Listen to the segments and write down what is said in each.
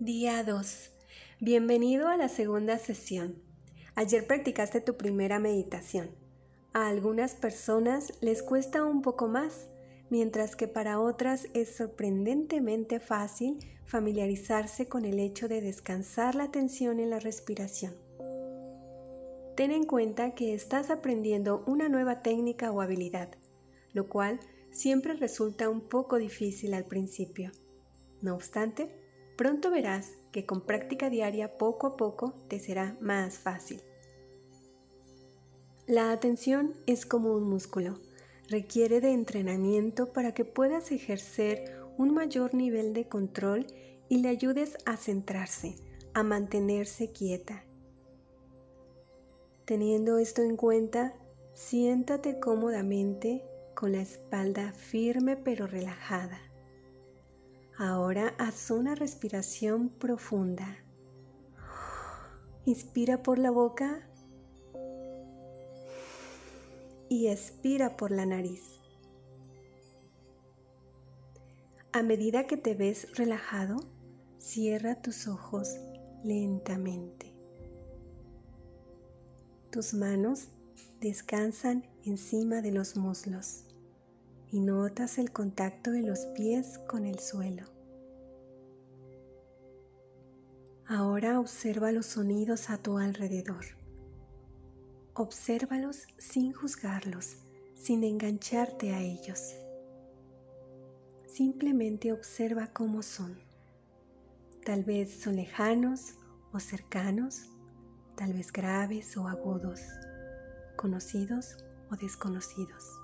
Día 2. Bienvenido a la segunda sesión. Ayer practicaste tu primera meditación. A algunas personas les cuesta un poco más, mientras que para otras es sorprendentemente fácil familiarizarse con el hecho de descansar la atención en la respiración. Ten en cuenta que estás aprendiendo una nueva técnica o habilidad, lo cual siempre resulta un poco difícil al principio. No obstante, pronto verás que con práctica diaria poco a poco te será más fácil. La atención es como un músculo, requiere de entrenamiento para que puedas ejercer un mayor nivel de control y le ayudes a centrarse, a mantenerse quieta. Teniendo esto en cuenta, siéntate cómodamente con la espalda firme pero relajada. Ahora haz una respiración profunda. Inspira por la boca y expira por la nariz. A medida que te ves relajado, cierra tus ojos lentamente. Tus manos descansan encima de los muslos y notas el contacto de los pies con el suelo. Ahora observa los sonidos a tu alrededor. Obsérvalos sin juzgarlos, sin engancharte a ellos. Simplemente observa cómo son. Tal vez son lejanos o cercanos, tal vez graves o agudos, conocidos o desconocidos.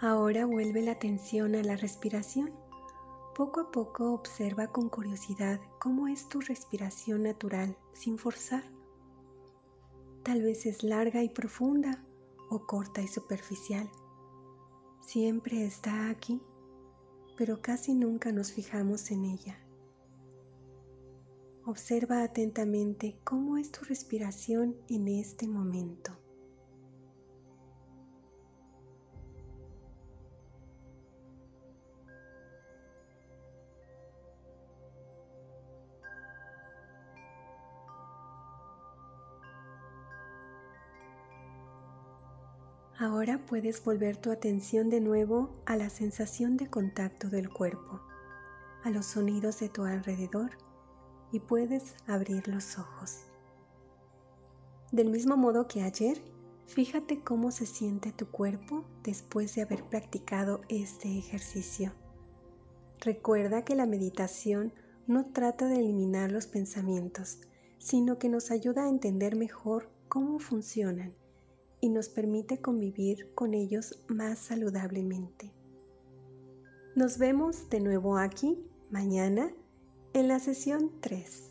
Ahora vuelve la atención a la respiración. Poco a poco observa con curiosidad cómo es tu respiración natural sin forzar. Tal vez es larga y profunda o corta y superficial. Siempre está aquí, pero casi nunca nos fijamos en ella. Observa atentamente cómo es tu respiración en este momento. Ahora puedes volver tu atención de nuevo a la sensación de contacto del cuerpo, a los sonidos de tu alrededor y puedes abrir los ojos. Del mismo modo que ayer, fíjate cómo se siente tu cuerpo después de haber practicado este ejercicio. Recuerda que la meditación no trata de eliminar los pensamientos, sino que nos ayuda a entender mejor cómo funcionan y nos permite convivir con ellos más saludablemente. Nos vemos de nuevo aquí mañana en la sesión 3.